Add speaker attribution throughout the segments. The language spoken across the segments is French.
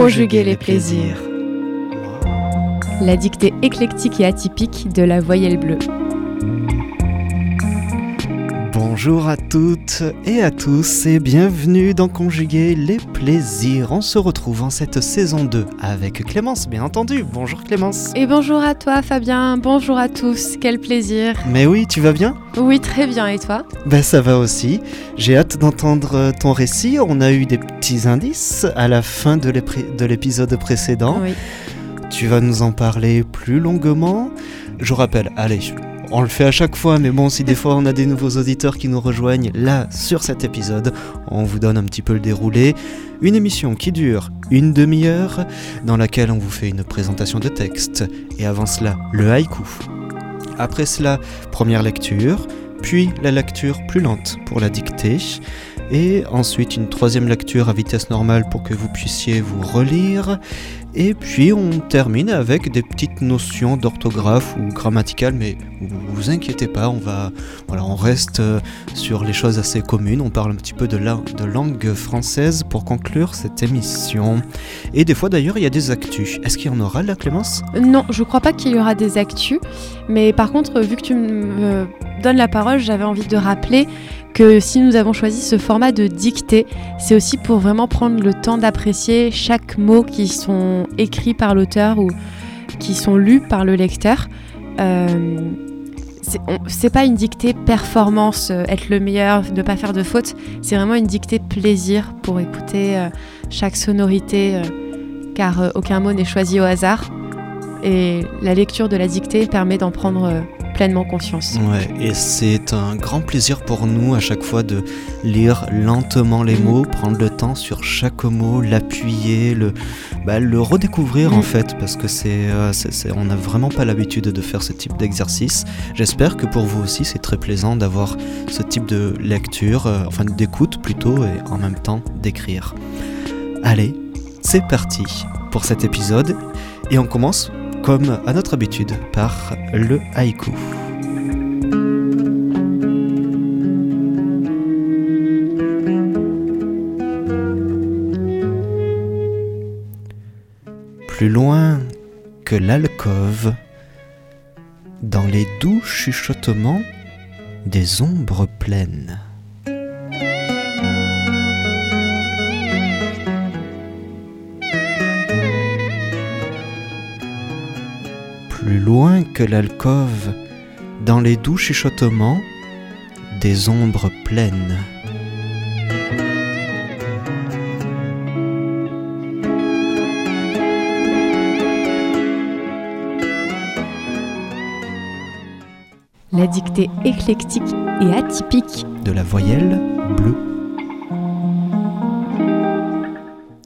Speaker 1: conjuguer les plaisirs.
Speaker 2: La dictée éclectique et atypique de la voyelle bleue.
Speaker 1: Bonjour à toutes et à tous et bienvenue dans Conjuguer les plaisirs. On se retrouve en cette saison 2 avec Clémence, bien entendu. Bonjour Clémence.
Speaker 2: Et bonjour à toi Fabien, bonjour à tous, quel plaisir.
Speaker 1: Mais oui, tu vas bien?
Speaker 2: Oui, très bien, et toi?
Speaker 1: Ben ça va aussi. J'ai hâte d'entendre ton récit. On a eu des petits indices à la fin de l'épisode précédent.
Speaker 2: Oui.
Speaker 1: Tu vas nous en parler plus longuement. Je rappelle, allez, on le fait à chaque fois, mais bon, si des fois on a des nouveaux auditeurs qui nous rejoignent là sur cet épisode, on vous donne un petit peu le déroulé. Une émission qui dure une demi-heure, dans laquelle on vous fait une présentation de texte, et avant cela, le haïku. Après cela, première lecture, puis la lecture plus lente pour la dictée, et ensuite une troisième lecture à vitesse normale pour que vous puissiez vous relire, et puis on termine avec des petites notions d'orthographe ou grammaticales, mais vous vous inquiétez pas, on va, voilà, on reste euh, sur les choses assez communes. On parle un petit peu de, la, de langue française pour conclure cette émission. Et des fois d'ailleurs, il y a des actus. Est-ce qu'il y en aura là, Clémence?
Speaker 2: Non, je crois pas qu'il y aura des actus. Mais par contre, vu que tu me donnes la parole, j'avais envie de rappeler que si nous avons choisi ce format de dictée, c'est aussi pour vraiment prendre le temps d'apprécier chaque mot qui sont écrits par l'auteur ou qui sont lus par le lecteur. Euh, c'est pas une dictée performance, euh, être le meilleur, ne pas faire de fautes. C'est vraiment une dictée plaisir pour écouter euh, chaque sonorité, euh, car aucun mot n'est choisi au hasard. Et la lecture de la dictée permet d'en prendre pleinement conscience.
Speaker 1: Ouais, et c'est un grand plaisir pour nous à chaque fois de lire lentement les mm. mots, prendre le temps sur chaque mot, l'appuyer, le, bah, le redécouvrir en mm. fait, parce que euh, c'est, on n'a vraiment pas l'habitude de faire ce type d'exercice. J'espère que pour vous aussi c'est très plaisant d'avoir ce type de lecture, euh, enfin d'écoute plutôt, et en même temps d'écrire. Allez, c'est parti pour cet épisode, et on commence comme à notre habitude par le haïku. Plus loin que l'alcôve, dans les doux chuchotements des ombres pleines. Plus loin que l'alcôve, dans les doux chuchotements des ombres pleines.
Speaker 2: La dictée éclectique et atypique
Speaker 1: de la voyelle bleue.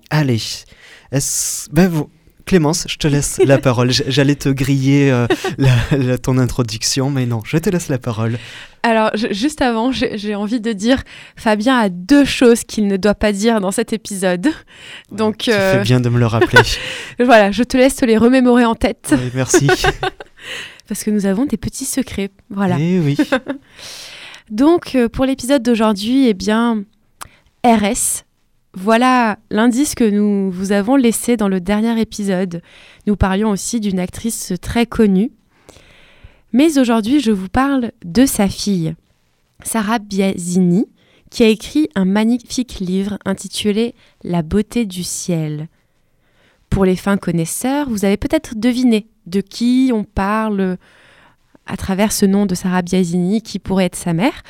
Speaker 1: Allez, est-ce... Ben vous... Clémence, je te laisse la parole. J'allais te griller euh, ton introduction, mais non, je te laisse la parole.
Speaker 2: Alors, juste avant, j'ai envie de dire, Fabien a deux choses qu'il ne doit pas dire dans cet épisode. Donc,
Speaker 1: tu fais euh, bien de me le rappeler.
Speaker 2: voilà, je te laisse te les remémorer en tête.
Speaker 1: merci.
Speaker 2: Parce que nous avons des petits secrets. Voilà.
Speaker 1: Eh oui.
Speaker 2: Donc, euh, pour l'épisode d'aujourd'hui, eh bien, RS, voilà l'indice que nous vous avons laissé dans le dernier épisode. Nous parlions aussi d'une actrice très connue. Mais aujourd'hui, je vous parle de sa fille, Sarah Biasini, qui a écrit un magnifique livre intitulé La beauté du ciel. Pour les fins connaisseurs, vous avez peut-être deviné de qui on parle à travers ce nom de Sarah Biasini, qui pourrait être sa mère.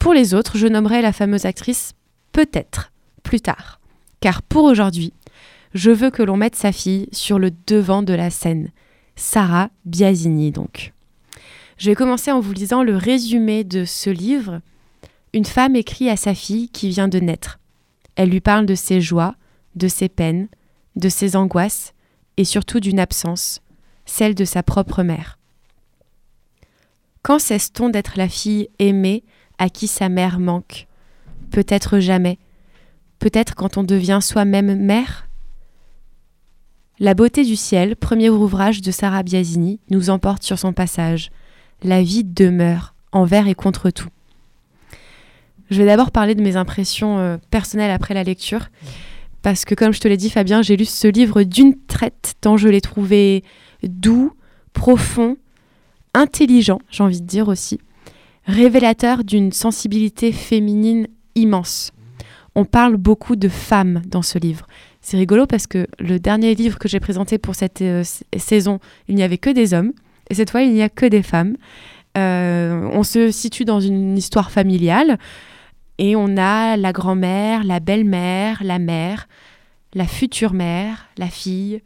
Speaker 2: Pour les autres, je nommerai la fameuse actrice Peut-être plus tard. Car pour aujourd'hui, je veux que l'on mette sa fille sur le devant de la scène. Sarah Biasini donc. Je vais commencer en vous lisant le résumé de ce livre. Une femme écrit à sa fille qui vient de naître. Elle lui parle de ses joies, de ses peines, de ses angoisses et surtout d'une absence, celle de sa propre mère. Quand cesse-t-on d'être la fille aimée à qui sa mère manque? Peut-être jamais, peut-être quand on devient soi-même mère La beauté du ciel, premier ouvrage de Sarah Biasini, nous emporte sur son passage. La vie demeure, envers et contre tout. Je vais d'abord parler de mes impressions euh, personnelles après la lecture, parce que comme je te l'ai dit Fabien, j'ai lu ce livre d'une traite tant je l'ai trouvé doux, profond, intelligent, j'ai envie de dire aussi, révélateur d'une sensibilité féminine immense. On parle beaucoup de femmes dans ce livre. C'est rigolo parce que le dernier livre que j'ai présenté pour cette euh, saison, il n'y avait que des hommes, et cette fois, il n'y a que des femmes. Euh, on se situe dans une histoire familiale, et on a la grand-mère, la belle-mère, la mère, la future mère, la fille.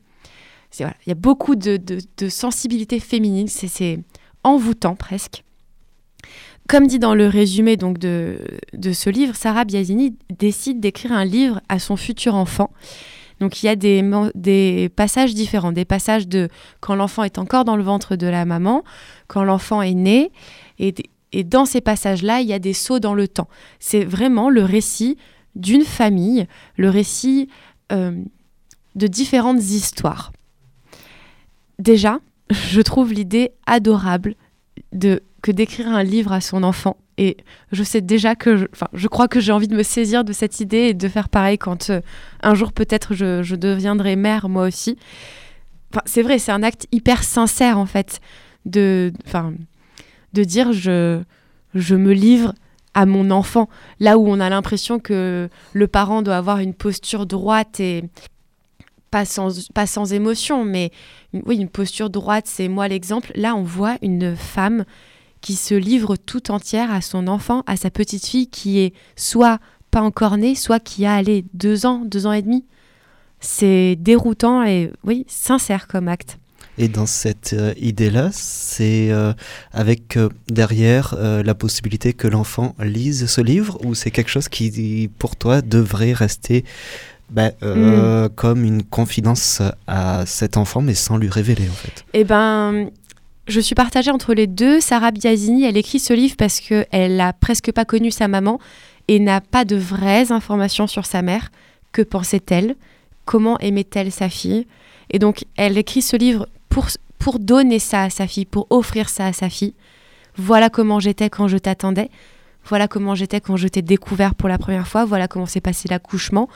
Speaker 2: Il y a beaucoup de, de sensibilité féminine, c'est envoûtant presque. Comme dit dans le résumé donc de, de ce livre, Sarah Biasini décide d'écrire un livre à son futur enfant. Donc il y a des, des passages différents, des passages de quand l'enfant est encore dans le ventre de la maman, quand l'enfant est né, et, et dans ces passages-là, il y a des sauts dans le temps. C'est vraiment le récit d'une famille, le récit euh, de différentes histoires. Déjà, je trouve l'idée adorable de que d'écrire un livre à son enfant. Et je sais déjà que, je, je crois que j'ai envie de me saisir de cette idée et de faire pareil quand euh, un jour peut-être je, deviendrai mère moi aussi. Enfin, c'est vrai, c'est un acte hyper sincère en fait de, enfin, de dire je, je me livre à mon enfant. Là où on a l'impression que le parent doit avoir une posture droite et pas sans, pas sans émotion, mais oui, une posture droite, c'est moi l'exemple. Là, on voit une femme qui se livre tout entière à son enfant, à sa petite fille qui est soit pas encore née, soit qui a allé deux ans, deux ans et demi. C'est déroutant et oui, sincère comme acte.
Speaker 1: Et dans cette euh, idée-là, c'est euh, avec euh, derrière la possibilité que l'enfant lise ce livre ou c'est quelque chose qui, pour toi, devrait rester ben, mm. comme une confidence à cet enfant, mais sans lui révéler en fait
Speaker 2: Eh ben, je suis partagée entre les deux. Sarah Biasini, elle écrit ce livre parce qu'elle n'a presque pas connu sa maman et n'a pas de vraies informations sur sa mère. Que pensait-elle? Comment aimait-elle sa fille? Et donc, elle écrit ce livre pour, pour donner ça à sa fille, pour offrir ça à sa fille. Voilà comment j'étais quand je t'attendais. Voilà comment j'étais quand je t'ai découvert pour la première fois. Voilà comment s'est passé l'accouchement.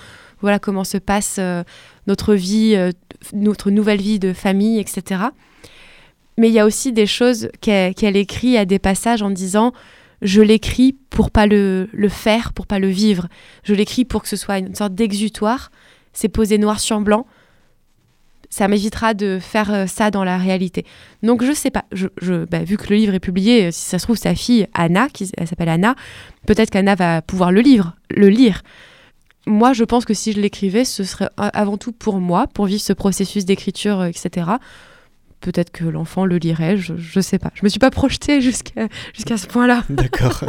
Speaker 2: Voilà comment se passe euh, notre vie, euh, notre nouvelle vie de famille, etc. Mais il y a aussi des choses qu'elle écrit à des passages en disant je l'écris pour pas le, faire, pour pas le vivre. Je l'écris pour que ce soit une sorte d'exutoire. C'est posé noir sur blanc. Ça m'évitera de faire euh, ça dans la réalité. Donc je sais pas. Je, bah, vu que le livre est publié, si ça se trouve sa fille Anna, qui elle s'appelle Anna, peut-être qu'Anna va pouvoir le le lire. Moi, je pense que si je l'écrivais, ce serait avant tout pour moi, pour vivre ce processus d'écriture, euh, etc peut-être que l'enfant le lirait, je, ne sais pas. Je me suis pas projetée jusqu'à jusqu'à ce point-là.
Speaker 1: D'accord.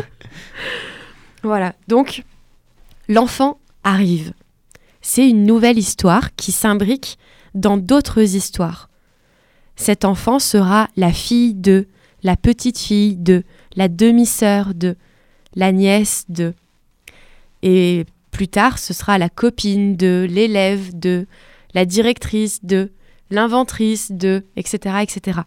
Speaker 2: voilà, donc l'enfant arrive. C'est une nouvelle histoire qui s'imbrique dans d'autres histoires. Cet enfant sera la fille de, la petite fille de, la demi-sœur de, la nièce de. Et plus tard, ce sera la copine de, l'élève de, la directrice de, l'inventrice de, etc., etc.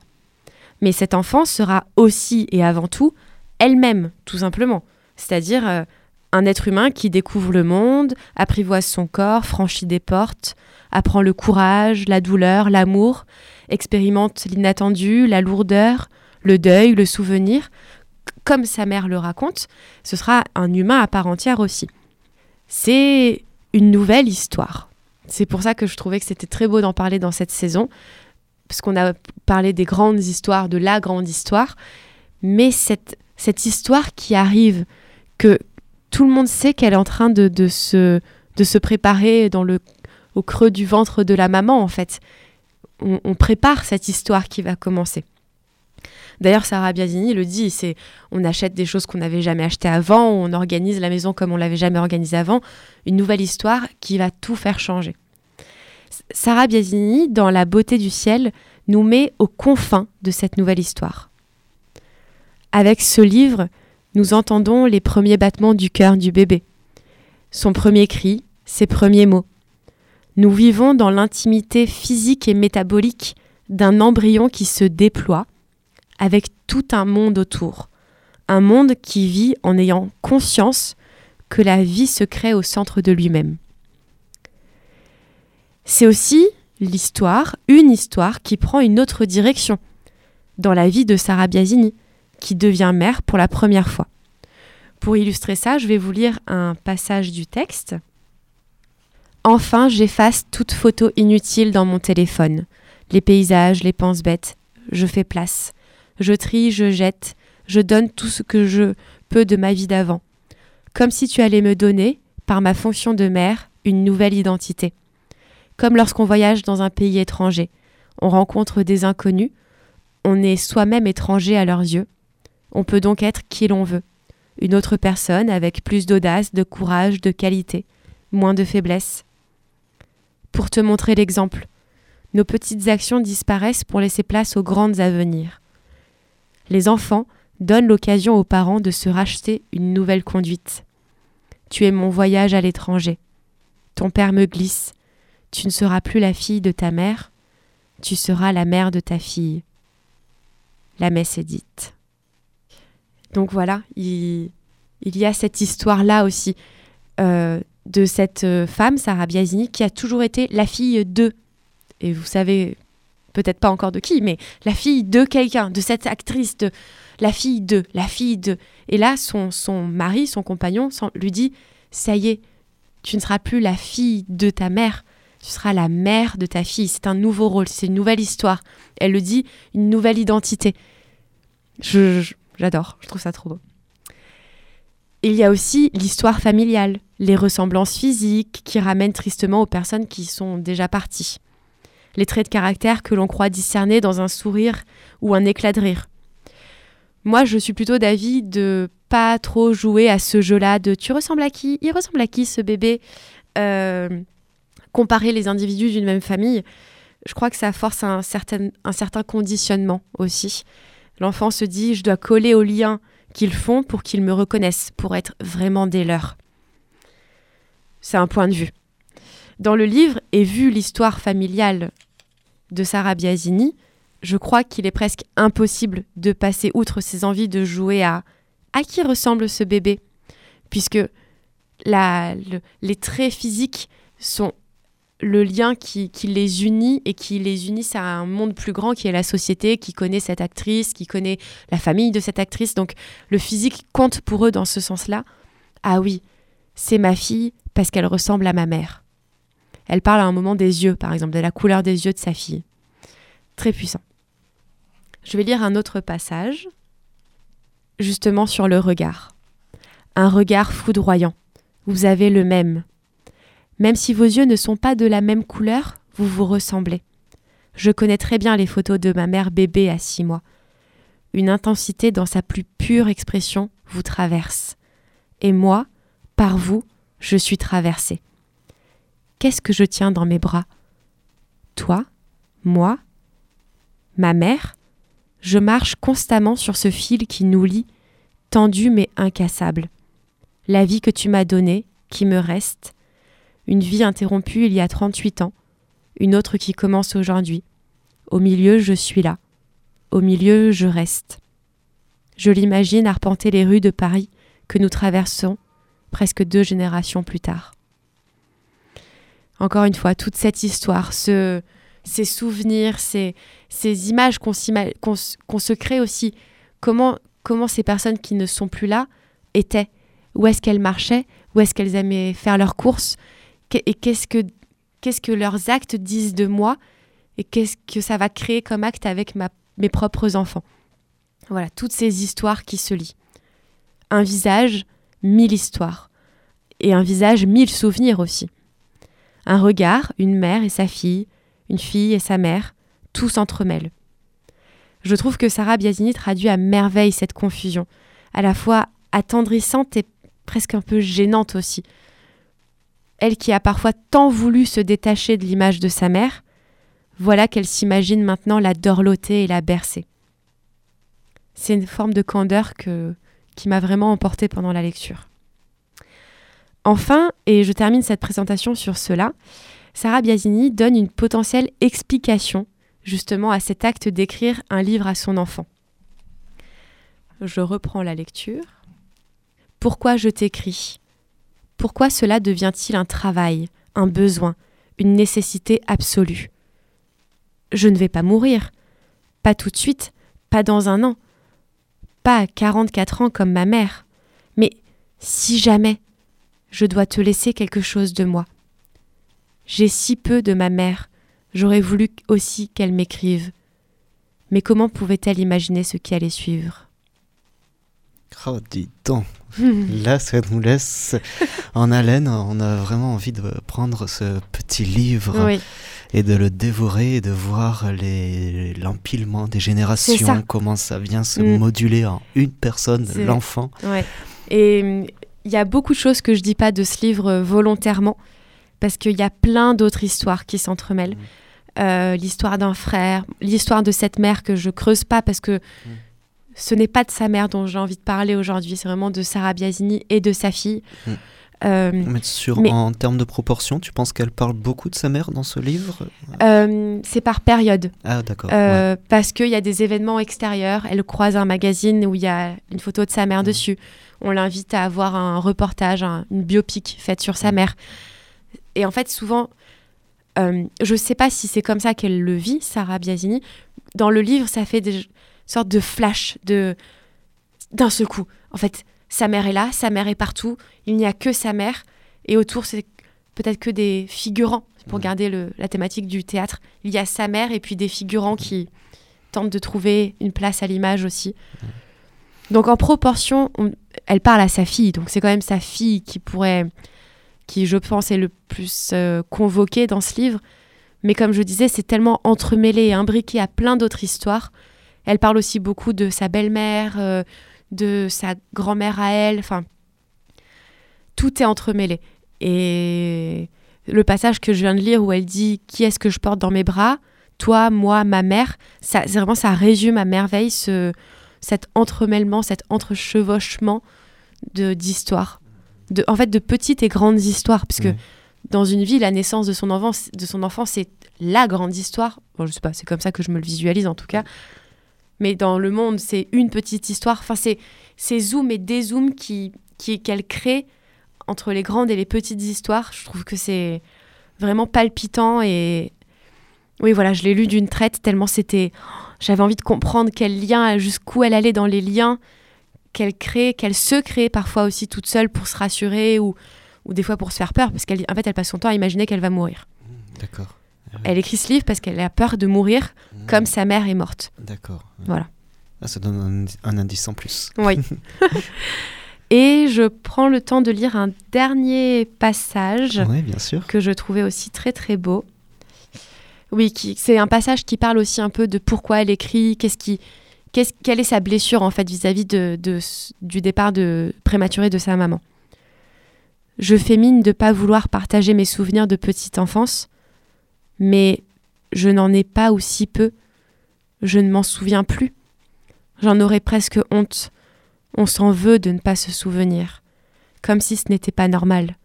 Speaker 2: Mais cette enfant sera aussi et avant tout elle-même, tout simplement. C'est-à-dire euh, un être humain qui découvre le monde, apprivoise son corps, franchit des portes, apprend le courage, la douleur, l'amour, expérimente l'inattendu, la lourdeur, le deuil, le souvenir. Comme sa mère le raconte, ce sera un humain à part entière aussi. C'est une nouvelle histoire. C'est pour ça que je trouvais que c'était très beau d'en parler dans cette saison, parce qu'on a parlé des grandes histoires, de la grande histoire, mais cette, cette histoire qui arrive, que tout le monde sait qu'elle est en train de, de, se, de se préparer dans le, au creux du ventre de la maman, en fait. On, on prépare cette histoire qui va commencer. D'ailleurs, Sarah Biasini le dit, c'est on achète des choses qu'on n'avait jamais achetées avant, on organise la maison comme on l'avait jamais organisée avant, une nouvelle histoire qui va tout faire changer. Sarah Biasini, dans La beauté du ciel, nous met aux confins de cette nouvelle histoire. Avec ce livre, nous entendons les premiers battements du cœur du bébé, son premier cri, ses premiers mots. Nous vivons dans l'intimité physique et métabolique d'un embryon qui se déploie, avec tout un monde autour. Un monde qui vit en ayant conscience que la vie se crée au centre de lui-même. C'est aussi l'histoire, une histoire qui prend une autre direction dans la vie de Sarah Biasini, qui devient mère pour la première fois. Pour illustrer ça, je vais vous lire un passage du texte. Enfin, j'efface toute photo inutile dans mon téléphone. Les paysages, les penses bêtes. Je fais place. Je trie, je jette. Je donne tout ce que je peux de ma vie d'avant. Comme si tu allais me donner, par ma fonction de mère, une nouvelle identité. Comme lorsqu'on voyage dans un pays étranger. On rencontre des inconnus. On est soi-même étranger à leurs yeux. On peut donc être qui l'on veut. Une autre personne avec plus d'audace, de courage, de qualité, moins de faiblesse. Pour te montrer l'exemple, nos petites actions disparaissent pour laisser place aux grandes à venir. Les enfants donnent l'occasion aux parents de se racheter une nouvelle conduite. Tu es mon voyage à l'étranger. Ton père me glisse. Tu ne seras plus la fille de ta mère, tu seras la mère de ta fille. La messe est dite. Donc voilà, il, y a cette histoire-là aussi euh, de cette euh, femme, Sarah Biasini, qui a toujours été la fille de, et vous savez peut-être pas encore de qui, mais la fille de quelqu'un, de cette actrice, de la fille de, la fille de. Et là, son, son mari, son compagnon, lui dit, ça y est, tu ne seras plus la fille de ta mère, tu seras la mère de ta fille. C'est un nouveau rôle, c'est une nouvelle histoire. Elle le dit, une nouvelle identité. je, J'adore, je trouve ça trop beau. Il y a aussi l'histoire familiale, les ressemblances physiques qui ramènent tristement aux personnes qui sont déjà parties. Les traits de caractère que l'on croit discerner dans un sourire ou un éclat de rire. Moi, je suis plutôt d'avis de pas trop jouer à ce jeu-là de tu ressembles à qui Il ressemble à qui ce bébé euh, Comparer les individus d'une même famille, je crois que ça force un certain, un certain conditionnement aussi. L'enfant se dit je dois coller aux liens qu'ils font pour qu'ils me reconnaissent, pour être vraiment des leurs. C'est un point de vue. Dans le livre, et vu l'histoire familiale de Sarah Biasini, je crois qu'il est presque impossible de passer outre ses envies de jouer à à qui ressemble ce bébé, puisque les traits physiques sont le lien qui, les unit et qui les unit à un monde plus grand qui est la société, qui connaît cette actrice, qui connaît la famille de cette actrice. Donc le physique compte pour eux dans ce sens-là. Ah oui, c'est ma fille parce qu'elle ressemble à ma mère. Elle parle à un moment des yeux, par exemple, de la couleur des yeux de sa fille. Très puissant. Je vais lire un autre passage, justement sur le regard. Un regard foudroyant. Vous avez le même. Même si vos yeux ne sont pas de la même couleur, vous vous ressemblez. Je connais très bien les photos de ma mère bébé à six mois. Une intensité dans sa plus pure expression vous traverse. Et moi, par vous, je suis traversée. Qu'est-ce que je tiens dans mes bras? Toi Moi Ma mère Je marche constamment sur ce fil qui nous lie, tendu mais incassable. La vie que tu m'as donnée, qui me reste, une vie interrompue il y a 38 ans, une autre qui commence aujourd'hui. Au milieu, je suis là. Au milieu, je reste. Je l'imagine arpenter les rues de Paris que nous traversons presque deux générations plus tard. Encore une fois, toute cette histoire, ce, ces souvenirs, ces, images qu'on se crée aussi, comment, comment ces personnes qui ne sont plus là étaient, où est-ce qu'elles marchaient, où est-ce qu'elles aimaient faire leurs courses, et qu'est-ce que, qu'est-ce que leurs actes disent de moi? Et qu'est-ce que ça va créer comme acte avec ma, mes propres enfants? Voilà, toutes ces histoires qui se lient. Un visage, mille histoires. Et un visage, mille souvenirs aussi. Un regard, une mère et sa fille, une fille et sa mère, tout s'entremêle. Je trouve que Sarah Biasini traduit à merveille cette confusion, à la fois attendrissante et presque un peu gênante aussi, elle qui a parfois tant voulu se détacher de l'image de sa mère, voilà qu'elle s'imagine maintenant la dorloter et la bercer. C'est une forme de candeur qui m'a vraiment emportée pendant la lecture. Enfin, et je termine cette présentation sur cela, Sarah Biasini donne une potentielle explication justement à cet acte d'écrire un livre à son enfant. Je reprends la lecture. Pourquoi je t'écris? Pourquoi cela devient-il un travail, un besoin, une nécessité absolue? Je ne vais pas mourir, pas tout de suite, pas dans un an, pas à 44 ans comme ma mère, mais si jamais je dois te laisser quelque chose de moi. J'ai si peu de ma mère, j'aurais voulu aussi qu'elle m'écrive. Mais comment pouvait-elle imaginer ce qui allait suivre?
Speaker 1: Oh, dis donc. Là, ça nous laisse en haleine. On a vraiment envie de prendre ce petit livre
Speaker 2: Oui,
Speaker 1: et de le dévorer et de voir l'empilement des générations,
Speaker 2: ça.
Speaker 1: comment ça vient se
Speaker 2: Mm.
Speaker 1: moduler en une personne, l'enfant.
Speaker 2: ouais. Et il y a beaucoup de choses que je dis pas de ce livre euh, volontairement, parce qu'il y a plein d'autres histoires qui s'entremêlent. Euh, l'histoire d'un frère, l'histoire de cette mère que je creuse pas parce que ce n'est pas de sa mère dont j'ai envie de parler aujourd'hui, c'est vraiment de Sarah Biasini et de sa fille.
Speaker 1: Mm.
Speaker 2: Euh,
Speaker 1: Mais sur,
Speaker 2: Mais-
Speaker 1: en termes de proportion, tu penses qu'elle parle beaucoup de sa mère dans ce livre?
Speaker 2: Euh, c'est par période.
Speaker 1: Ah, d'accord. ouais.
Speaker 2: Parce qu'il y a des événements extérieurs. Elle croise un magazine où il y a une photo de sa mère dessus. On l'invite à avoir un reportage, un- une biopic faite sur sa
Speaker 1: Mhm.
Speaker 2: mère. Et en fait, souvent, euh, je ne sais pas si c'est comme ça qu'elle le vit, Sarah Biasini. Dans le livre, ça fait des sortes de flash de d'un seul coup. En fait, sa mère est là, sa mère est partout. Il n'y a que sa mère. Et autour, c'est peut-être que des figurants, pour
Speaker 1: Mhm.
Speaker 2: garder le- la thématique du théâtre. Il y a sa mère et puis des figurants qui tentent de trouver une place à l'image aussi. Donc en proportion, on- elle parle à sa fille. Donc c'est quand même sa fille qui pourrait, qui je pense est le plus euh, convoquée dans ce livre. Mais comme je disais, c'est tellement entremêlé et imbriqué à plein d'autres histoires. Elle parle aussi beaucoup de sa belle-mère, euh, de sa grand-mère à elle. Enfin, tout est entremêlé. Et le passage que je viens de lire où elle dit qui est-ce que je porte dans mes bras, toi, moi, ma mère, vraiment ça résume à merveille ce, cet entremêlement, cet entrechevauchement de d'histoires, de, en fait de petites et grandes histoires, puisque
Speaker 1: Mhm.
Speaker 2: dans une vie, la naissance de son enfant, de son enfant, c'est la grande histoire. Bon, je sais pas, c'est comme ça que je me le visualise en tout cas. Mais dans le monde, c'est une petite histoire. Enfin, c'est ces zooms et dézooms qui qui qu'elle crée entre les grandes et les petites histoires. Je trouve que c'est vraiment palpitant et oui, voilà, je l'ai lu d'une traite tellement c'était. J'avais envie de comprendre quel lien, jusqu'où elle allait dans les liens qu'elle crée, qu'elle se crée parfois aussi toute seule pour se rassurer ou, ou des fois pour se faire peur parce qu'elle en fait elle passe son temps à imaginer qu'elle va mourir.
Speaker 1: D'accord.
Speaker 2: Elle écrit ce livre parce qu'elle a peur de mourir
Speaker 1: Mm.
Speaker 2: comme sa mère est morte.
Speaker 1: D'accord.
Speaker 2: Voilà.
Speaker 1: Ah, ça donne un, un indice en plus.
Speaker 2: Oui. Et je prends le temps de lire un dernier passage
Speaker 1: Oui, bien sûr.
Speaker 2: que je trouvais aussi très très beau. Oui, c'est un passage qui parle aussi un peu de pourquoi elle écrit, qu'est-ce qui, qu'est-ce, quelle est sa blessure en fait vis-à-vis du départ de prématuré de sa maman. Je fais mine de pas vouloir partager mes souvenirs de petite enfance, mais je n'en ai pas ou si peu. Je ne m'en souviens plus. J'en aurais presque honte. On s'en veut de ne pas se souvenir, comme si ce n'était pas normal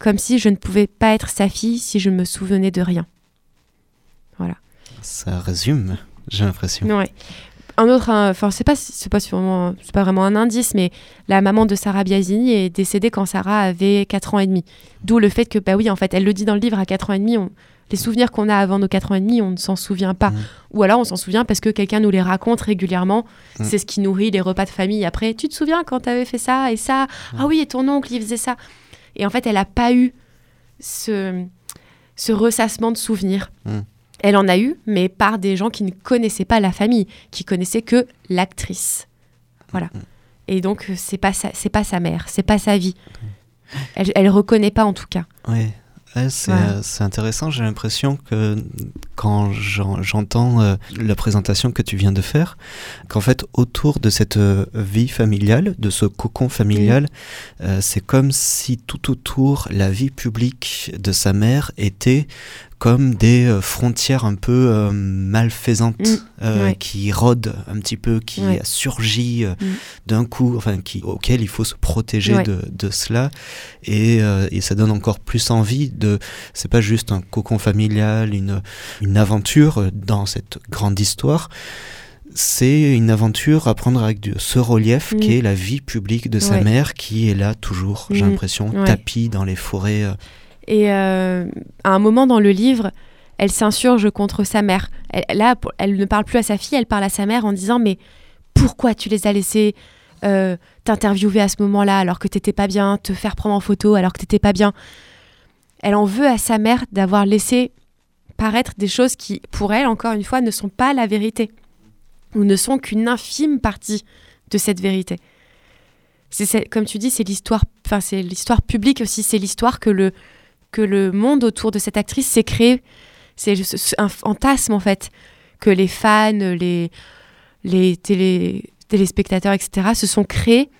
Speaker 2: comme si je ne pouvais pas être sa fille si je me souvenais de rien.
Speaker 1: Ça résume, j'ai l'impression.
Speaker 2: Ouais. Un autre, hein, enfin c'est pas, c'est pas sûrement, c'est pas vraiment un indice, mais la maman de Sarah Biasini est décédée quand Sarah avait 4 ans et demi. D'où le fait que, bah oui, en fait, elle le dit dans le livre, à 4 ans et demi, on- les souvenirs qu'on a avant nos 4 ans et demi, on ne s'en souvient pas.
Speaker 1: Mm.
Speaker 2: Ou alors on s'en souvient parce que quelqu'un nous les raconte régulièrement.
Speaker 1: Mm.
Speaker 2: C'est ce qui nourrit les repas de famille. Après, tu te souviens quand tu avais fait ça et ça? Ah oui, et ton oncle, il faisait ça. Et en fait, elle n'a pas eu ce, ce ressassement de souvenirs.
Speaker 1: Mm.
Speaker 2: Elle en a eu, mais par des gens qui ne connaissaient pas la famille, qui connaissaient que l'actrice. Voilà.
Speaker 1: Mm.
Speaker 2: Et donc, euh, c'est pas sa, c'est pas sa mère, c'est pas sa vie. Elle, elle reconnaît pas en tout cas.
Speaker 1: Ouais. Ouais, c'est euh, c'est intéressant, j'ai l'impression que quand j'en- j'entends euh, la présentation que tu viens de faire, qu'en fait autour de cette euh, vie familiale, de ce cocon familial, c'est comme si tout autour la vie publique de sa mère était comme des euh, frontières un peu euh, malfaisantes
Speaker 2: Mm,
Speaker 1: euh,
Speaker 2: ouais.
Speaker 1: qui rôdent un petit peu, qui
Speaker 2: Ouais.
Speaker 1: surgit
Speaker 2: Mm.
Speaker 1: d'un coup, enfin qui, auquel il faut se protéger
Speaker 2: Ouais.
Speaker 1: de, de cela et, et ça donne encore plus envie de c'est pas juste un cocon familial une, une aventure dans cette grande histoire c'est une aventure à prendre avec de- ce relief
Speaker 2: Mm.
Speaker 1: qui est la vie publique de sa
Speaker 2: Ouais.
Speaker 1: mère qui est là toujours j'ai
Speaker 2: Mm.
Speaker 1: l'impression
Speaker 2: Ouais.
Speaker 1: tapis dans les forêts euh,
Speaker 2: Et euh, à un moment dans le livre, elle s'insurge contre sa mère. Elle, là, elle ne parle plus à sa fille, elle parle à sa mère en disant Mais pourquoi tu les as laissés euh, t'interviewer à ce moment-là alors que t'étais pas bien, te faire prendre en photo alors que t'étais pas bien? Elle en veut à sa mère d'avoir laissé paraître des choses qui, pour elle, encore une fois, ne sont pas la vérité ou ne sont qu'une infime partie de cette vérité. C'est- comme tu dis, c'est l'histoire, enfin c'est l'histoire publique aussi, c'est l'histoire que le que le monde autour de cette actrice s'est créé. C'est un fantasme en fait que les fans, les les télé- téléspectateurs, etc. se sont créés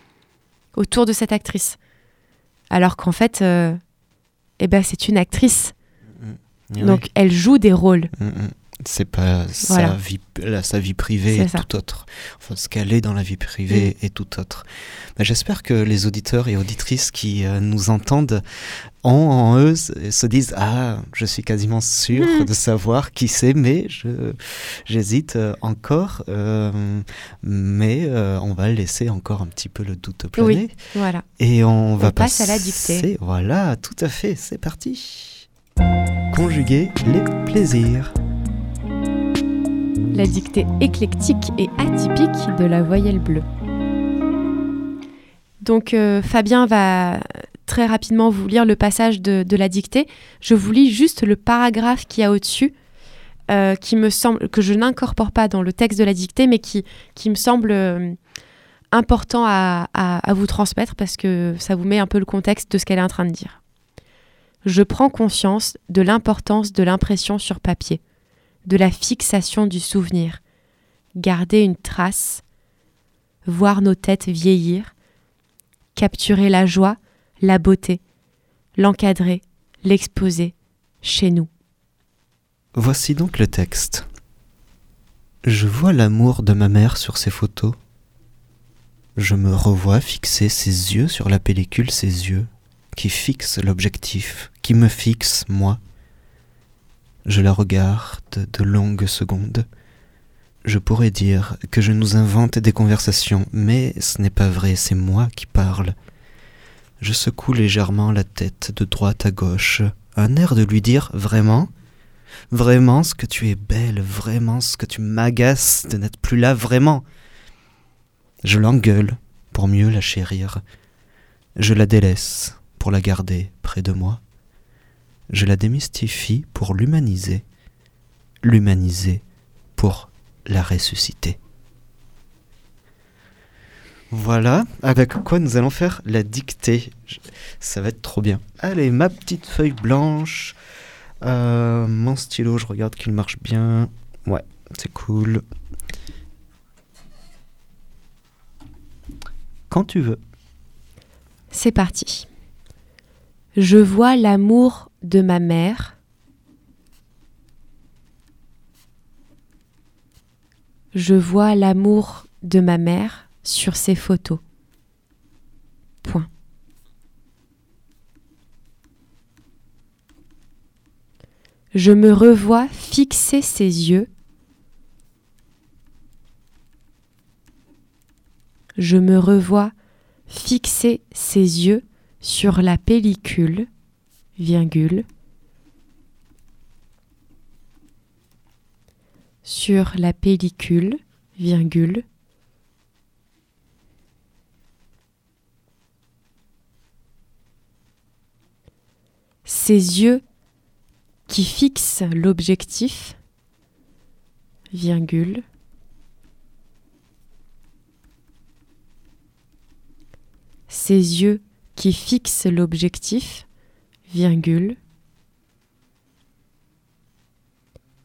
Speaker 2: autour de cette actrice. Alors qu'en fait, euh, eh ben c'est une actrice,
Speaker 1: Oui.
Speaker 2: donc elle joue des rôles.
Speaker 1: Mm, mm. C'est pas sa, vie, la- sa vie privée
Speaker 2: ça.
Speaker 1: tout autre. Enfin, ce qu'elle est dans la vie privée est tout autre. Mais J'espère que les auditeurs et auditrices qui euh, nous entendent ont en eux, se se disent Ah, je suis quasiment sûr
Speaker 2: Mm.
Speaker 1: de savoir qui c'est, mais j'hésite euh, encore. euh, mais euh, on va laisser encore un petit peu le doute planer.
Speaker 2: Voilà.
Speaker 1: Et on, va
Speaker 2: passe à la
Speaker 1: passer-
Speaker 2: dictée.
Speaker 1: Voilà, tout à fait, c'est parti. Conjuguer les plaisirs.
Speaker 2: La dictée éclectique et atypique de la voyelle bleue. Donc euh, Fabien va très rapidement vous lire le passage de, la dictée. Je vous lis juste le paragraphe qu'il y a au-dessus, euh, qui me semble que je n'incorpore pas dans le texte de la dictée, mais qui, me semble euh, important à vous transmettre parce que ça vous met un peu le contexte de ce qu'elle est en train de dire. Je prends conscience de l'importance de l'impression sur papier de la fixation du souvenir, garder une trace, voir nos têtes vieillir, capturer la joie, la beauté, l'encadrer, l'exposer chez nous.
Speaker 1: Voici donc le texte. Je vois l'amour de ma mère sur ses photos. Je me revois fixer ses yeux sur la pellicule, ses yeux, qui fixent l'objectif, qui me fixent, moi. Je la regarde de longues secondes. Je pourrais dire que je nous invente des conversations, mais ce n'est pas vrai, c'est moi qui parle. Je secoue légèrement la tête de droite à gauche, un air de lui dire vraiment? Vraiment ce que tu es belle, vraiment ce que tu m'agaces de n'être plus là, vraiment? Je l'engueule pour mieux la chérir. Je la délaisse pour la garder près de moi. Je la démystifie pour l'humaniser. L'humaniser pour la ressusciter. Voilà avec quoi nous allons faire la dictée. Ça va être trop bien. Allez, ma petite feuille blanche. Euh, mon stylo, je regarde qu'il marche bien. Ouais, c'est cool. Quand tu veux.
Speaker 2: C'est parti. Je vois l'amour de ma mère. Je vois l'amour de ma mère sur ses photos. Point. Je me revois fixer ses yeux. Je me revois fixer ses yeux sur la pellicule, virgule, sur la pellicule, virgule, ses yeux qui fixent l'objectif, virgule, ses yeux qui fixent l'objectif, virgule,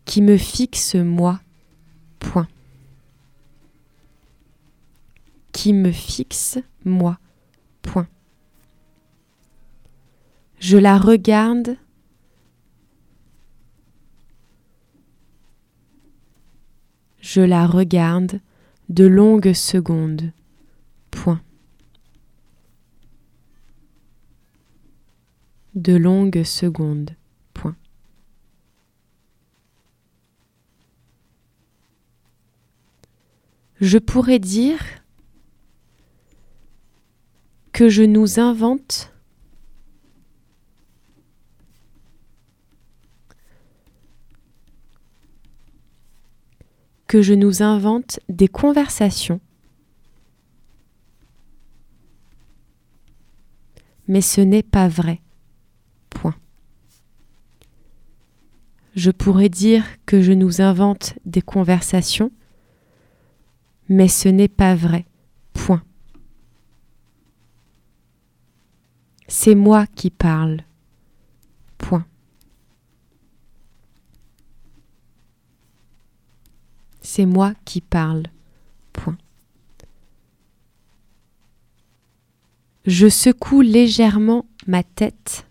Speaker 2: qui me fixe moi, point. Qui me fixe moi, point. Je la regarde. Je la regarde de longues secondes, de longues secondes. Point. Je pourrais dire que je nous invente que je nous invente des conversations. Mais ce n'est pas vrai. Je pourrais dire que je nous invente des conversations, mais ce n'est pas vrai. Point. C'est moi qui parle. Point. C'est moi qui parle. Point. Je secoue légèrement ma tête.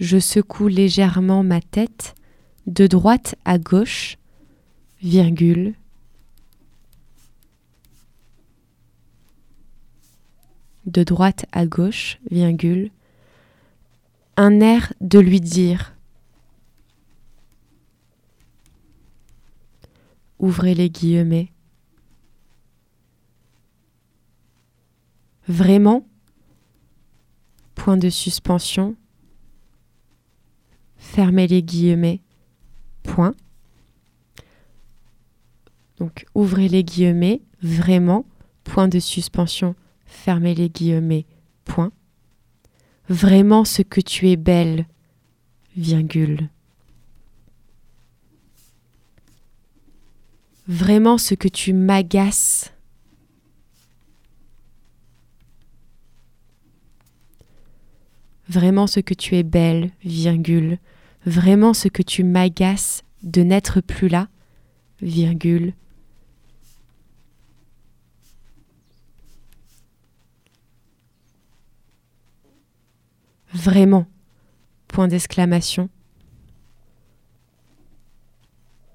Speaker 2: Je secoue légèrement ma tête de droite à gauche, virgule. De droite à gauche, virgule. Un air de lui dire. Ouvrez les guillemets. Vraiment? Point de suspension. Fermez les guillemets. Point. Donc ouvrez les guillemets. Vraiment. Point de suspension. Fermez les guillemets. Point. Vraiment ce que tu es belle. Virgule. Vraiment ce que tu m'agaces. Vraiment ce que tu es belle, virgule. Vraiment ce que tu m'agaces de n'être plus là, virgule. Vraiment, point d'exclamation,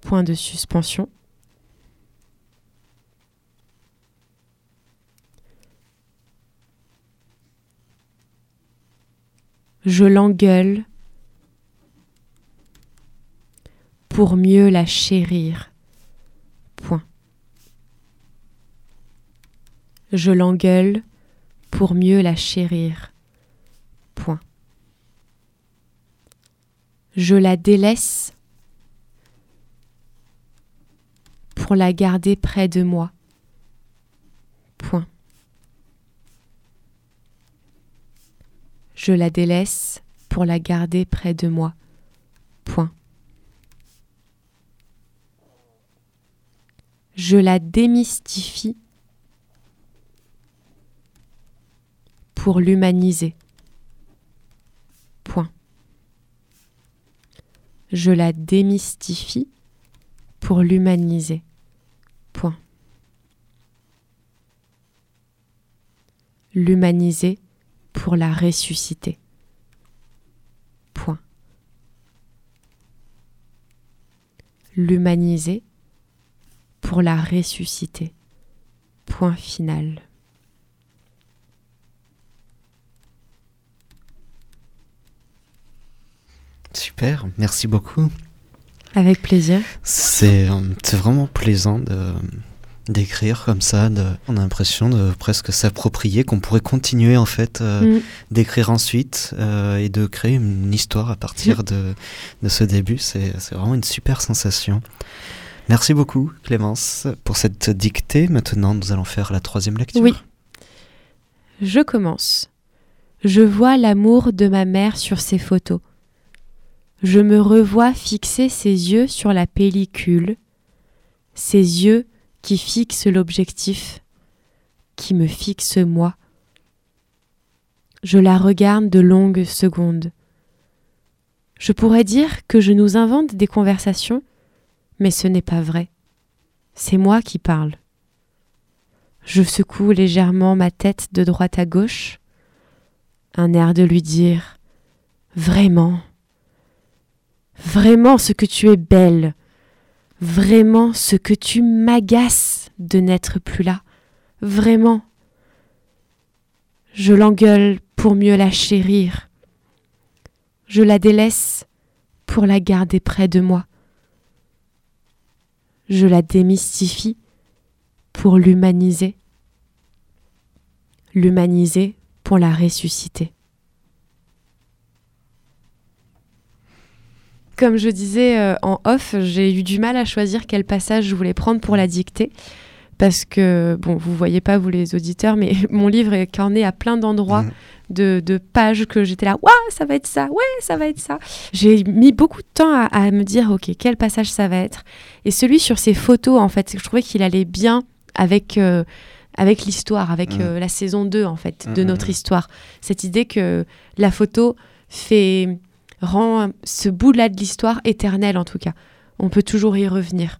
Speaker 2: point de suspension. Je l'engueule pour mieux la chérir. Point. Je l'engueule pour mieux la chérir. Point. Je la délaisse pour la garder près de moi. Point. Je la délaisse pour la garder près de moi. Point. Je la démystifie pour l'humaniser. Point. Je la démystifie pour l'humaniser. Point. L'humaniser pour la ressusciter. Point. L'humaniser pour la ressusciter. Point final.
Speaker 1: Super, merci beaucoup.
Speaker 2: Avec plaisir.
Speaker 1: C'est euh, vraiment plaisant de d'écrire comme ça. De, on a l'impression de presque s'approprier, qu'on pourrait continuer en fait euh,
Speaker 2: Mm.
Speaker 1: d'écrire ensuite euh, et de créer une histoire à partir
Speaker 2: Mm.
Speaker 1: de, de ce début. C'est c'est vraiment une super sensation. Merci beaucoup Clémence pour cette dictée. Maintenant, nous allons faire la troisième lecture.
Speaker 2: Oui. Je commence. Je vois l'amour de ma mère sur ses photos. Je me revois fixer ses yeux sur la pellicule, ses yeux qui fixent l'objectif, qui me fixe moi. Je la regarde de longues secondes. Je pourrais dire que je nous invente des conversations, mais ce n'est pas vrai. C'est moi qui parle. Je secoue légèrement ma tête de droite à gauche, un air de lui dire Vraiment, vraiment ce que tu es belle, vraiment ce que tu m'agaces de n'être plus là, vraiment. Je l'engueule pour mieux la chérir. Je la délaisse pour la garder près de moi. Je la démystifie pour l'humaniser. L'humaniser pour la ressusciter. Comme je disais euh, en off, j'ai eu du mal à choisir quel passage je voulais prendre pour la dictée. Parce que, bon, vous voyez pas, vous les auditeurs, mais mon livre est corné à plein d'endroits,
Speaker 1: Mhm.
Speaker 2: de, de pages que j'étais là, waouh, ça va être ça, ouais, ça va être ça. J'ai mis beaucoup de temps à, à me dire, ok, quel passage ça va être. Et celui sur ces photos, en fait, je trouvais qu'il allait bien avec, euh, avec l'histoire, avec
Speaker 1: Mhm.
Speaker 2: euh, la saison 2, en fait, de
Speaker 1: Mhm.
Speaker 2: notre histoire. Cette idée que la photo fait rend ce bout-là de l'histoire éternel en tout cas. On peut toujours y revenir.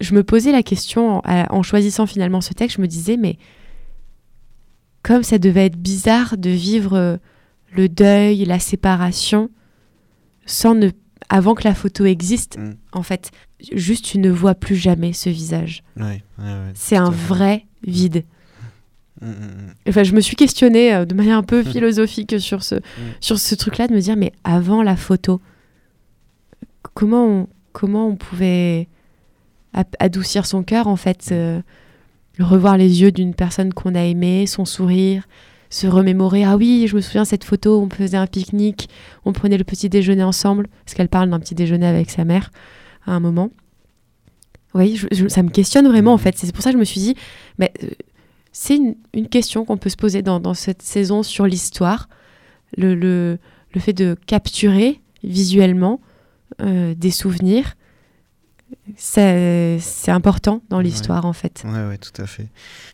Speaker 2: Je me posais la question en, choisissant finalement ce texte, je me disais mais comme ça devait être bizarre de vivre euh, le deuil, la séparation sans ne avant que la photo existe
Speaker 1: Mm.
Speaker 2: en fait. Juste tu ne vois plus jamais ce visage.
Speaker 1: Ouais, ouais, ouais,
Speaker 2: C'est un vrai vide.
Speaker 1: Mm, mm, mm.
Speaker 2: Enfin, je me suis questionnée euh, de manière un peu philosophique sur ce, sur ce truc-là, de me dire, mais avant la photo, comment on, comment on pouvait adoucir son cœur, en fait, euh, revoir les yeux d'une personne qu'on a aimée, son sourire, se remémorer, ah oui, je me souviens cette photo, on faisait un pique-nique, on prenait le petit déjeuner ensemble, parce qu'elle parle d'un petit déjeuner avec sa mère à un moment. Oui, je- je- ça me questionne vraiment, en fait. C'est pour ça que je me suis dit, mais, euh, c'est une, une question qu'on peut se poser dans, dans cette saison sur l'histoire, le, le, le fait de capturer visuellement euh, des souvenirs. C'est important dans
Speaker 1: Ouais.
Speaker 2: l'histoire, en fait.
Speaker 1: Ouais, ouais, tout à fait.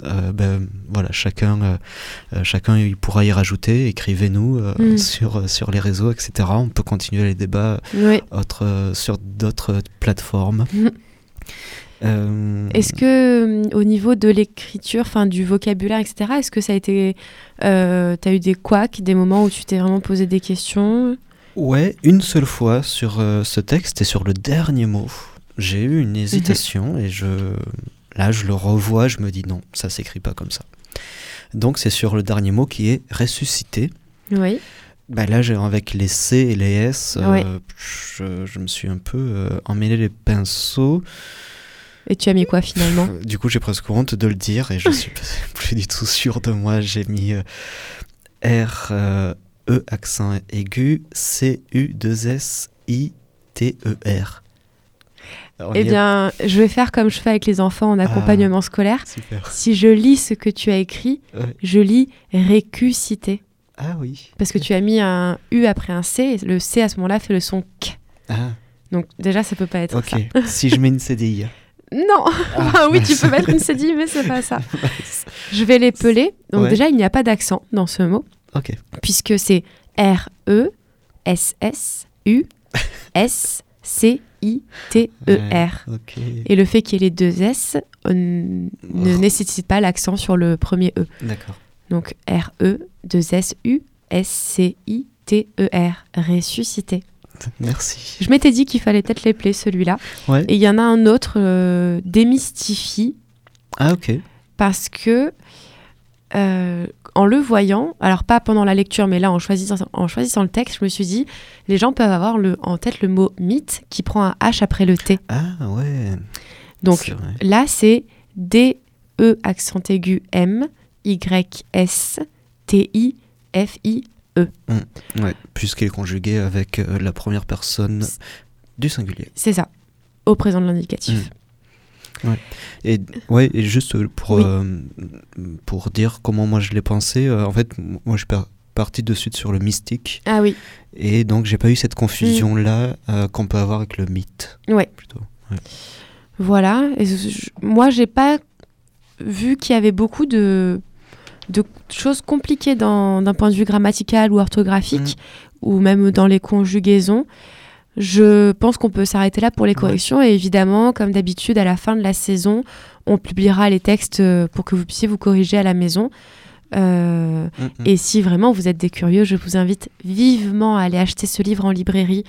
Speaker 1: Euh, ben, voilà, chacun, euh, chacun il pourra y rajouter. Écrivez-nous
Speaker 2: Mm.
Speaker 1: sur, sur les réseaux, etc. On peut continuer les débats
Speaker 2: Oui.
Speaker 1: sur d'autres plateformes.
Speaker 2: Mm.
Speaker 1: Euh,
Speaker 2: Est-ce que euh, au niveau de l'écriture, enfin du vocabulaire, etc., est-ce que ça a été, euh, t'as eu des couacs, des moments où tu t'es vraiment posé des questions?
Speaker 1: Ouais, une seule fois sur euh, ce texte et sur le dernier mot, j'ai eu une hésitation et je, là, je le revois, je me dis non, ça s'écrit pas comme ça. Donc c'est sur le dernier mot qui est ressuscité.
Speaker 2: Oui.
Speaker 1: Bah là, avec les C et les S,
Speaker 2: Ouais.
Speaker 1: je, je me suis un peu emmêlé les pinceaux.
Speaker 2: Et tu as mis quoi finalement
Speaker 1: Du coup, j'ai presque honte de le dire et je suis plus du tout sûr de moi. J'ai mis euh, R, euh, E accent aigu, C, U, 2 S, I, T, E, R. Alors,
Speaker 2: Eh
Speaker 1: a-
Speaker 2: bien, je vais faire comme je fais avec les enfants en accompagnement scolaire.
Speaker 1: Super.
Speaker 2: Si je lis ce que tu as écrit,
Speaker 1: Ouais.
Speaker 2: je lis récusité.
Speaker 1: Ah oui.
Speaker 2: Parce que tu as mis un U après un C, et le C à ce moment-là fait le son K.
Speaker 1: Ah,
Speaker 2: Donc déjà, ça peut pas être
Speaker 1: ok.
Speaker 2: ça.
Speaker 1: si je mets une CDI.
Speaker 2: Non
Speaker 1: Ah,
Speaker 2: Enfin, Oui, tu peux mettre une CDI, mais c'est pas ça. Je vais l'épeler. Donc
Speaker 1: Ouais.
Speaker 2: déjà, il n'y a pas d'accent dans ce mot,
Speaker 1: Ok.
Speaker 2: puisque c'est R-E, S-S-U, S-C-I-T-E-R.
Speaker 1: Ok.
Speaker 2: Et le fait qu'il y ait les deux S ne
Speaker 1: Oh.
Speaker 2: nécessite pas l'accent sur le premier E.
Speaker 1: D'accord.
Speaker 2: Donc R-E, 2-S-U, S-C-I-T-E-R. Ressuscité.
Speaker 1: Merci.
Speaker 2: Je m'étais dit qu'il fallait peut-être l'épeler celui-là.
Speaker 1: Ouais.
Speaker 2: Et il y en a un autre, euh, Démystifie,
Speaker 1: Ah ok.
Speaker 2: parce que euh, en le voyant, alors pas pendant la lecture, mais là en choisissant, en choisissant le texte, je me suis dit, les gens peuvent avoir le, en tête le mot mythe qui prend un H après le T.
Speaker 1: Ah ouais.
Speaker 2: Donc là, c'est D-E accent aigu M, T-I-F-I.
Speaker 1: Ouais, puisqu'il est conjugué avec euh, la première personne du singulier.
Speaker 2: C'est ça, au présent de l'indicatif.
Speaker 1: Et ouais, et juste pour
Speaker 2: Oui.
Speaker 1: euh, pour dire comment moi je l'ai pensé, euh, en fait, moi je suis par- parti de suite sur le mystique
Speaker 2: Ah oui,
Speaker 1: et donc j'ai pas eu cette confusion là qu'on peut avoir avec le mythe
Speaker 2: Mm. ouais.
Speaker 1: plutôt.
Speaker 2: Voilà. Et je- moi, j'ai pas vu qu'il y avait beaucoup de, de choses compliquées d'un point de vue grammatical ou orthographique, ou même dans les conjugaisons. Je pense qu'on peut s'arrêter là pour les corrections. Et évidemment, comme d'habitude, à la fin de la saison, on publiera les textes euh, pour que vous puissiez vous corriger à la maison. Euh,
Speaker 1: Mm, mm.
Speaker 2: et si vraiment vous êtes des curieux, je vous invite vivement à aller acheter ce livre en librairie.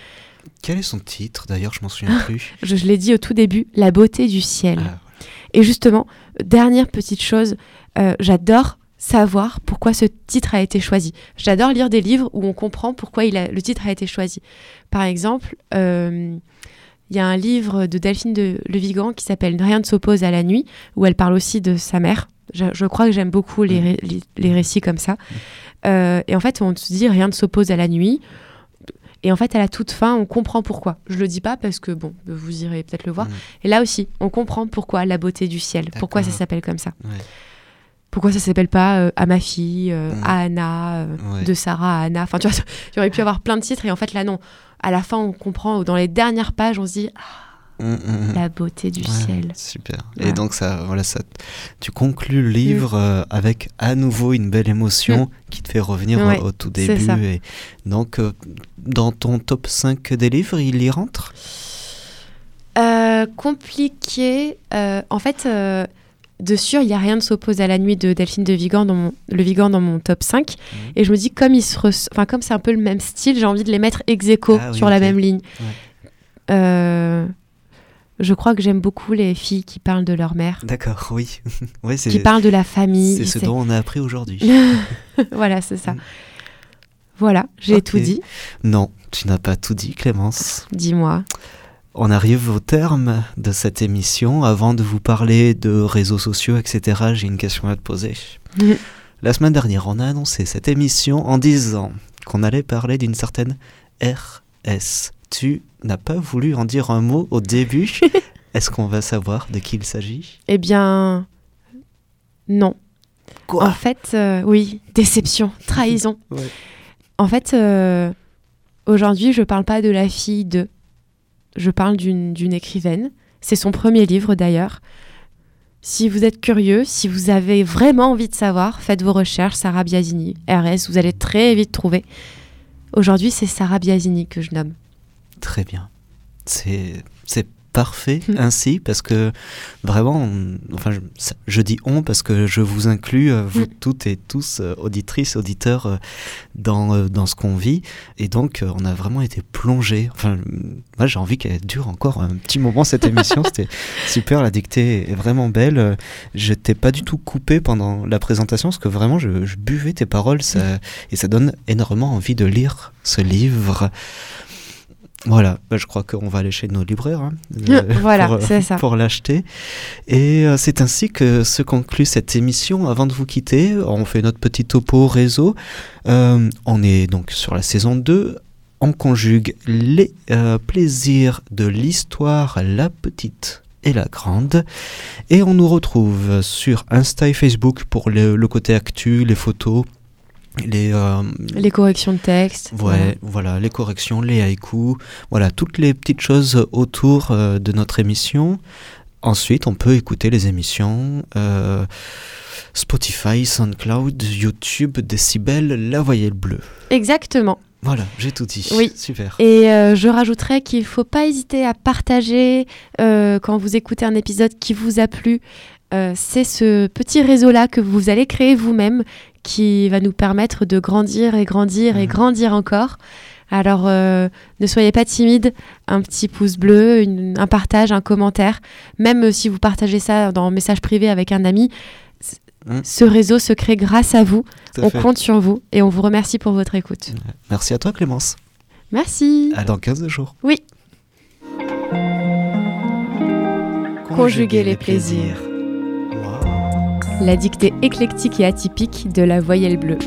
Speaker 1: Quel est son titre d'ailleurs Je m'en souviens plus.
Speaker 2: Je, je l'ai dit au tout début, La beauté du ciel.
Speaker 1: Ah,
Speaker 2: Et justement, dernière petite chose, euh, j'adore savoir pourquoi ce titre a été choisi. J'adore lire des livres où on comprend pourquoi il a- le titre a été choisi. Par exemple, euh, il y a un livre de Delphine de Le Vigan qui s'appelle Rien ne s'oppose à la nuit, où elle parle aussi de sa mère. Je, je crois que j'aime beaucoup les, ré- les, les récits comme ça. Euh, et en fait, on se dit Rien ne s'oppose à la nuit. Et en fait, à la toute fin, on comprend pourquoi. Je le dis pas parce que, bon, vous irez peut-être le voir.
Speaker 1: Mm.
Speaker 2: Et là aussi, on comprend pourquoi la beauté du ciel, pourquoi ça s'appelle comme ça.
Speaker 1: Ouais.
Speaker 2: Pourquoi ça s'appelle pas euh, à ma fille, euh,
Speaker 1: Mm.
Speaker 2: à Anna, euh,
Speaker 1: Ouais.
Speaker 2: de Sarah à Anna. Enfin, tu vois, il aurait pu avoir plein de titres et en fait, là, non. À la fin, on comprend, dans les dernières pages, on se dit ah,
Speaker 1: Mm, mm,
Speaker 2: la beauté du
Speaker 1: Ouais,
Speaker 2: ciel.
Speaker 1: Super. Et donc ça, voilà, ça, tu conclus le livre euh, avec à nouveau une belle émotion qui te fait revenir au, au tout début. Et donc dans ton top 5 des livres, il y rentre?
Speaker 2: Compliqué. en fait, de sûr, il n'y a rien de s'oppose à la nuit de Delphine de Vigan dans mon, le Vigan dans mon top 5.
Speaker 1: Mhm.
Speaker 2: Et je me dis, comme, ils se enfin, comme c'est un peu le même style, j'ai envie de les mettre ex aequo
Speaker 1: Ah oui,
Speaker 2: sur la même ligne.
Speaker 1: Ouais.
Speaker 2: Euh, je crois que j'aime beaucoup les filles qui parlent de leur mère,
Speaker 1: D'accord, oui. ouais, c'est
Speaker 2: qui parlent de la famille.
Speaker 1: c'est ce dont on a appris aujourd'hui.
Speaker 2: voilà, c'est ça.
Speaker 1: Mm.
Speaker 2: Voilà, j'ai tout dit.
Speaker 1: non, tu n'as pas tout dit, Clémence.
Speaker 2: Dis-moi.
Speaker 1: On arrive au terme de cette émission. Avant de vous parler de réseaux sociaux, etc., j'ai une question à te poser. La semaine dernière, on a annoncé cette émission en disant qu'on allait parler d'une certaine RS. Tu n'as pas voulu en dire un mot au début. Est-ce qu'on va savoir de qui il s'agit?
Speaker 2: Eh bien, non. En fait, euh, oui, déception, trahison.
Speaker 1: Ouais.
Speaker 2: En fait, euh, aujourd'hui, je parle pas de la fille de. Je parle d'une écrivaine. C'est son premier livre d'ailleurs. Si vous êtes curieux, si vous avez vraiment envie de savoir, faites vos recherches. Sarah Biasini, RS, vous allez très vite trouver. Aujourd'hui, c'est Sarah Biasini que je nomme.
Speaker 1: Très bien. C'est parfait
Speaker 2: Mm.
Speaker 1: ainsi parce que vraiment, on- enfin, je, dis on parce que je vous inclus, euh, vous
Speaker 2: Mm.
Speaker 1: toutes et tous, euh, auditrices, auditeurs, euh, dans, dans ce qu'on vit. Et donc, on a vraiment été plongé. Enfin, moi, j'ai envie qu'elle dure encore un petit moment cette émission. C'était super, la dictée est vraiment belle. Je t'ai pas du tout coupé pendant la présentation parce que vraiment, je, je buvais tes paroles ça, et ça donne énormément envie de lire ce livre. Voilà, bah, je crois qu'on va aller chez nos libraires hein, euh,
Speaker 2: Voilà,
Speaker 1: pour, euh, pour l'acheter. Et euh, c'est ainsi que se conclut cette émission. Avant de vous quitter, on fait notre petit topo réseau. Euh, on est donc sur la saison 2. On conjugue les plaisirs de l'histoire, la petite et la grande. Et on nous retrouve sur Insta et Facebook pour le, le côté actu, les photos, les, euh,
Speaker 2: Les corrections de texte.
Speaker 1: Ouais, voilà, les corrections, les haïkus, voilà, toutes les petites choses autour euh, de notre émission. Ensuite, on peut écouter les émissions euh, Spotify, SoundCloud, YouTube, Decibel, La Voyelle Bleue.
Speaker 2: Exactement.
Speaker 1: Voilà, j'ai tout dit.
Speaker 2: Oui.
Speaker 1: Super.
Speaker 2: Et euh, je rajouterais qu'il ne faut pas hésiter à partager euh, quand vous écoutez un épisode qui vous a plu. Euh, c'est ce petit réseau-là que vous allez créer vous-même qui va nous permettre de grandir et grandir et
Speaker 1: Mhm.
Speaker 2: grandir encore. Alors euh, ne soyez pas timide, un petit pouce bleu, une- un partage, un commentaire. Même euh, si vous partagez ça dans un message privé avec un ami,
Speaker 1: Mhm.
Speaker 2: ce réseau se crée grâce à vous.
Speaker 1: Tout
Speaker 2: On
Speaker 1: fait.
Speaker 2: compte sur vous et on vous remercie pour votre écoute.
Speaker 1: Merci à toi, Clémence.
Speaker 2: Merci.
Speaker 1: À dans 15 jours.
Speaker 2: Oui. Conjuguer les plaisirs la dictée éclectique et atypique de la voyelle bleue.